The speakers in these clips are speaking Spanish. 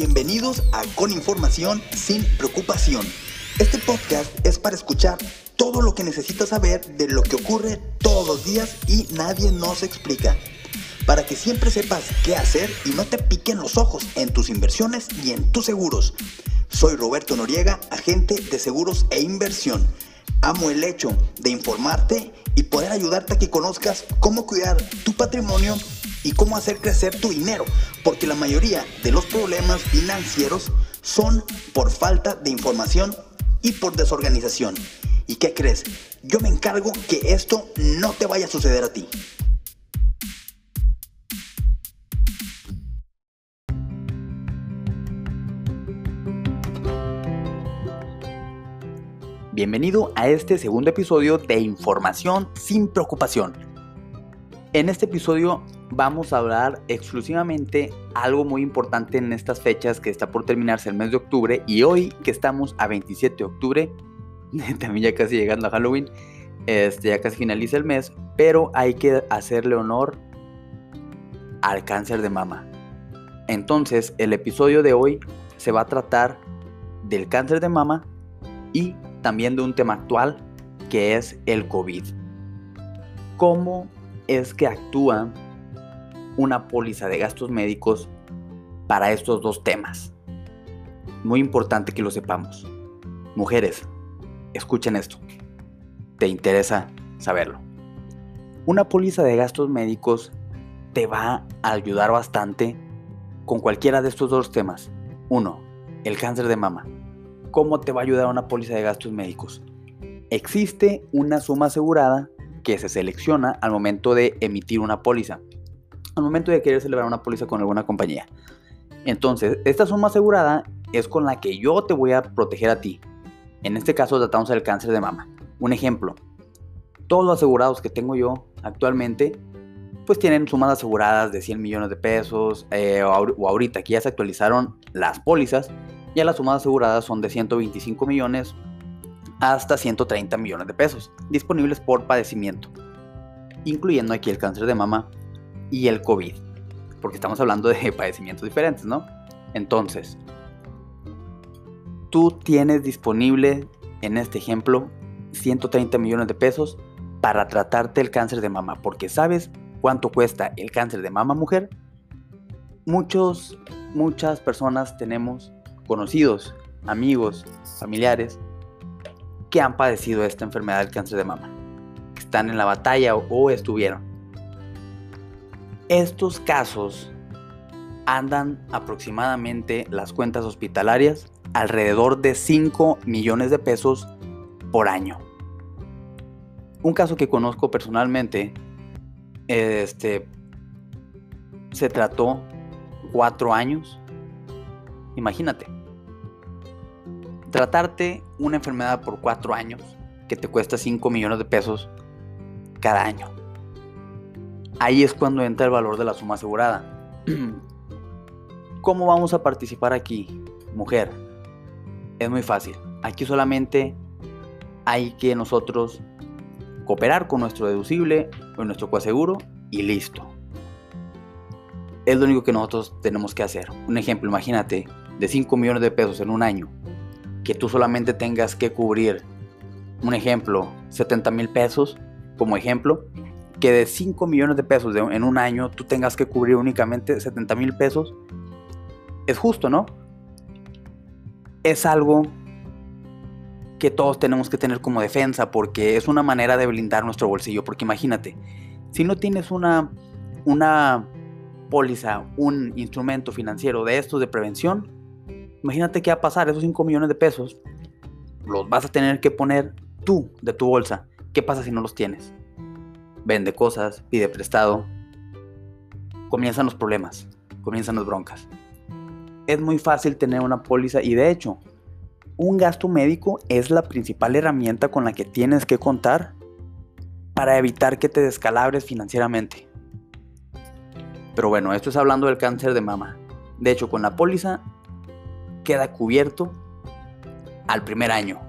Bienvenidos a Con Información sin Preocupación. Este podcast es para escuchar todo lo que necesitas saber de lo que ocurre todos los días y nadie nos explica. Para que siempre sepas qué hacer y no te piquen los ojos en tus inversiones y en tus seguros. Soy Roberto Noriega, agente de seguros e inversión. Amo el hecho de informarte y poder ayudarte a que conozcas cómo cuidar tu patrimonio y cómo hacer crecer tu dinero, porque la mayoría de los problemas financieros son por falta de información y por desorganización. ¿Y qué crees? Yo me encargo que esto no te vaya a suceder a ti. Bienvenido a este segundo episodio de Información sin preocupación. En este episodio vamos a hablar exclusivamente algo muy importante en estas fechas que está por terminarse el mes de octubre y hoy que estamos a 27 de octubre, también ya casi llegando a Halloween, este, ya casi finaliza el mes, pero hay que hacerle honor al cáncer de mama. Entonces el episodio de hoy se va a tratar del cáncer de mama y también de un tema actual que es el COVID. ¿Cómo es que actúa una póliza de gastos médicos para estos dos temas? Muy importante que lo sepamos. Mujeres, escuchen esto. ¿Te interesa saberlo? Una póliza de gastos médicos te va a ayudar bastante con cualquiera de estos dos temas. Uno, el cáncer de mama. ¿Cómo te va a ayudar una póliza de gastos médicos? Existe una suma asegurada que se selecciona al momento de emitir una póliza, momento de querer celebrar una póliza con alguna compañía. Entonces, esta suma asegurada es con la que yo te voy a proteger a ti. En este caso tratamos del cáncer de mama. Un ejemplo, todos los asegurados que tengo yo actualmente, pues tienen sumas aseguradas de 100 millones de pesos, eh, o ahorita que ya se actualizaron las pólizas, ya las sumas aseguradas son de 125 millones hasta 130 millones de pesos, disponibles por padecimiento, incluyendo aquí el cáncer de mama y el COVID, porque estamos hablando de padecimientos diferentes, ¿no? Entonces, tú tienes disponible en este ejemplo 130 millones de pesos para tratarte el cáncer de mama, porque sabes cuánto cuesta el cáncer de mama mujer. Muchos, muchas personas tenemos conocidos, amigos, familiares que han padecido esta enfermedad del cáncer de mama, que están en la batalla o, estuvieron. Estos casos andan aproximadamente las cuentas hospitalarias alrededor de 5 millones de pesos por año. Un caso que conozco personalmente, este, se trató cuatro años. Imagínate tratarte una enfermedad por cuatro años que te cuesta 5 millones de pesos cada año. Ahí es cuando entra el valor de la suma asegurada. ¿Cómo vamos a participar aquí, mujer? Es muy fácil. Aquí solamente hay que nosotros cooperar con nuestro deducible, con nuestro coaseguro y listo. Es lo único que nosotros tenemos que hacer. Un ejemplo, imagínate, de 5 millones de pesos en un año que tú solamente tengas que cubrir, un ejemplo, 70 mil pesos, como ejemplo, que de 5 millones de pesos en un año tú tengas que cubrir únicamente 70 mil pesos, es justo, ¿no? Es algo que todos tenemos que tener como defensa porque es una manera de blindar nuestro bolsillo. Porque imagínate, si no tienes una, una póliza, un instrumento financiero de estos de prevención, Imagínate qué va a pasar, esos 5 millones de pesos los vas a tener que poner tú de tu bolsa. ¿Qué pasa si no los tienes? Vende cosas, pide prestado. Comienzan los problemas, comienzan las broncas. Es muy fácil tener una póliza y de hecho, un gasto médico es la principal herramienta con la que tienes que contar para evitar que te descalabres financieramente. Pero bueno, esto es hablando del cáncer de mama. De hecho, con la póliza queda cubierto al primer año.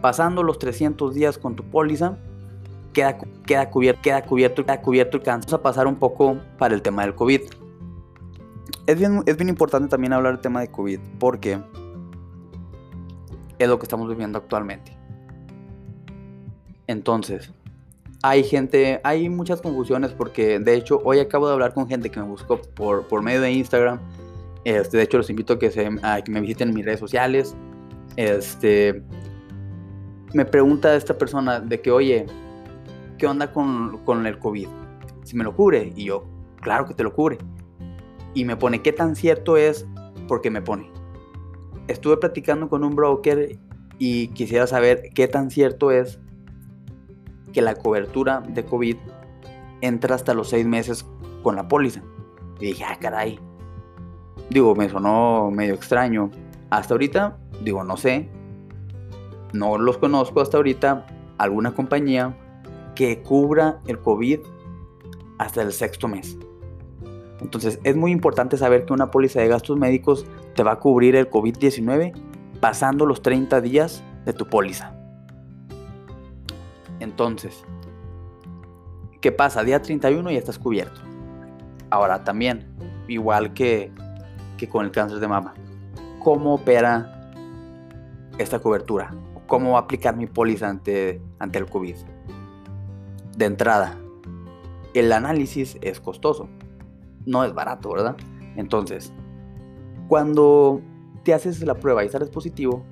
Pasando los 300 días con tu póliza, queda, queda, cubierto, queda, cubierto, queda cubierto el cáncer. Vamos a pasar un poco para el tema del COVID. es bien, es bien importante también hablar del tema de COVID porque es lo que estamos viviendo actualmente. Entonces, hay gente, hay muchas confusiones porque de hecho hoy acabo de hablar con gente que me buscó por, por medio de Instagram. Este, de hecho los invito a que, se, a que me visiten en mis redes sociales. Este, me pregunta esta persona de que, oye, ¿qué onda con, con el COVID? Si me lo cubre. Y yo, claro que te lo cubre. Y me pone, ¿qué tan cierto es? Porque me pone. Estuve platicando con un broker y quisiera saber qué tan cierto es que la cobertura de COVID entra hasta los seis meses con la póliza. Y dije, ah, caray. Digo, me sonó medio extraño. Hasta ahorita, digo, no sé. No los conozco hasta ahorita. Alguna compañía que cubra el COVID hasta el sexto mes. Entonces es muy importante saber que una póliza de gastos médicos te va a cubrir el COVID-19 pasando los 30 días de tu póliza. Entonces, ¿qué pasa? Día 31 ya estás cubierto. Ahora también, igual que, que con el cáncer de mama, ¿cómo opera esta cobertura? ¿Cómo va a aplicar mi póliza ante, ante el COVID? De entrada, el análisis es costoso. No es barato, ¿verdad? Entonces, cuando te haces la prueba y sales positivo,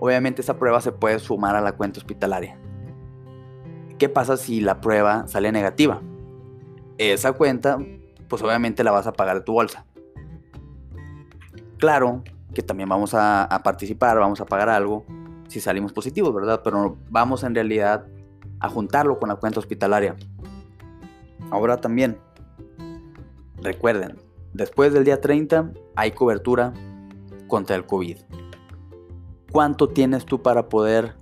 obviamente esa prueba se puede sumar a la cuenta hospitalaria. ¿Qué pasa si la prueba sale negativa? Esa cuenta, pues obviamente la vas a pagar de tu bolsa. Claro que también vamos a, participar, vamos a pagar algo si salimos positivos, ¿verdad? Pero vamos en realidad a juntarlo con la cuenta hospitalaria. Ahora también, recuerden, después del día 30 hay cobertura contra el COVID. ¿Cuánto tienes tú para poder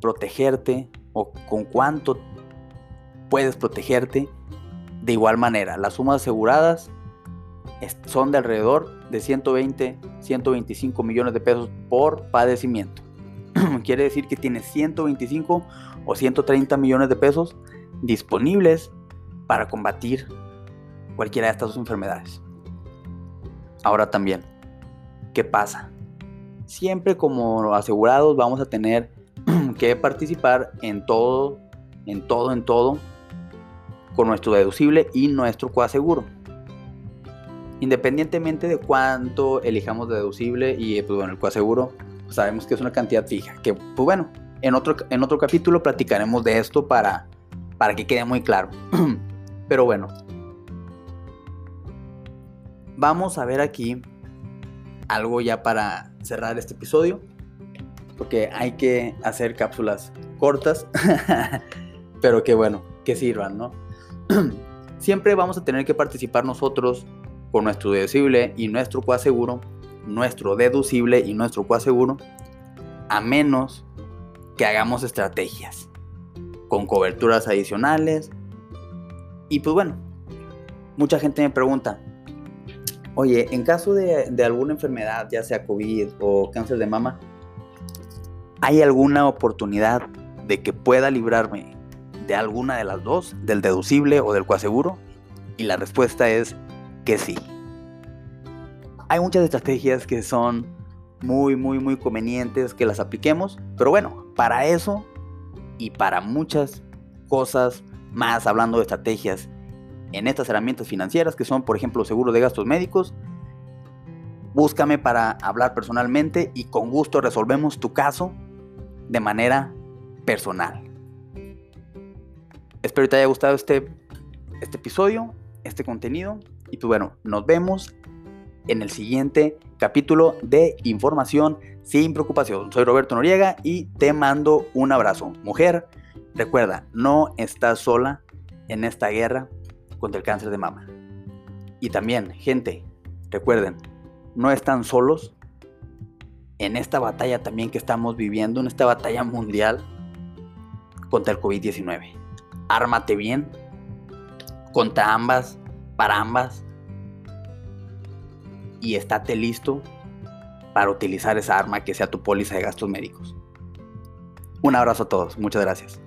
protegerte o con cuánto puedes protegerte. De igual manera, las sumas aseguradas son de alrededor de 120, 125 millones de pesos por padecimiento. Quiere decir que tienes 125 o 130 millones de pesos disponibles para combatir cualquiera de estas dos enfermedades. Ahora también, ¿qué pasa? Siempre como asegurados vamos a tener que participar en todo, en todo, en todo, con nuestro deducible y nuestro coaseguro. Independientemente de cuánto elijamos de deducible y pues el coaseguro, pues sabemos que es una cantidad fija. Que pues bueno, en otro, en otro capítulo platicaremos de esto para, para que quede muy claro. Pero bueno, vamos a ver aquí algo ya para cerrar este episodio porque hay que hacer cápsulas cortas, pero que bueno, que sirvan, ¿no? Siempre vamos a tener que participar nosotros con nuestro deducible y nuestro coaseguro, nuestro deducible y nuestro coaseguro, a menos que hagamos estrategias con coberturas adicionales. Y pues bueno, mucha gente me pregunta, oye, en caso de, de alguna enfermedad, ya sea COVID o cáncer de mama, ¿Hay alguna oportunidad de que pueda librarme de alguna de las dos, del deducible o del coaseguro? Y la respuesta es que sí. Hay muchas estrategias que son muy, muy, muy convenientes que las apliquemos, pero bueno, para eso y para muchas cosas más hablando de estrategias en estas herramientas financieras que son, por ejemplo, seguro de gastos médicos, búscame para hablar personalmente y con gusto resolvemos tu caso de manera personal. Espero que te haya gustado este, este episodio, este contenido. Y pues bueno, nos vemos en el siguiente capítulo de Información sin preocupación. Soy Roberto Noriega y te mando un abrazo. Mujer, recuerda, no estás sola en esta guerra contra el cáncer de mama. Y también, gente, recuerden, no están solos en esta batalla también que estamos viviendo, en esta batalla mundial contra el COVID-19. Ármate bien contra ambas, para ambas, y estate listo para utilizar esa arma que sea tu póliza de gastos médicos. Un abrazo a todos, muchas gracias.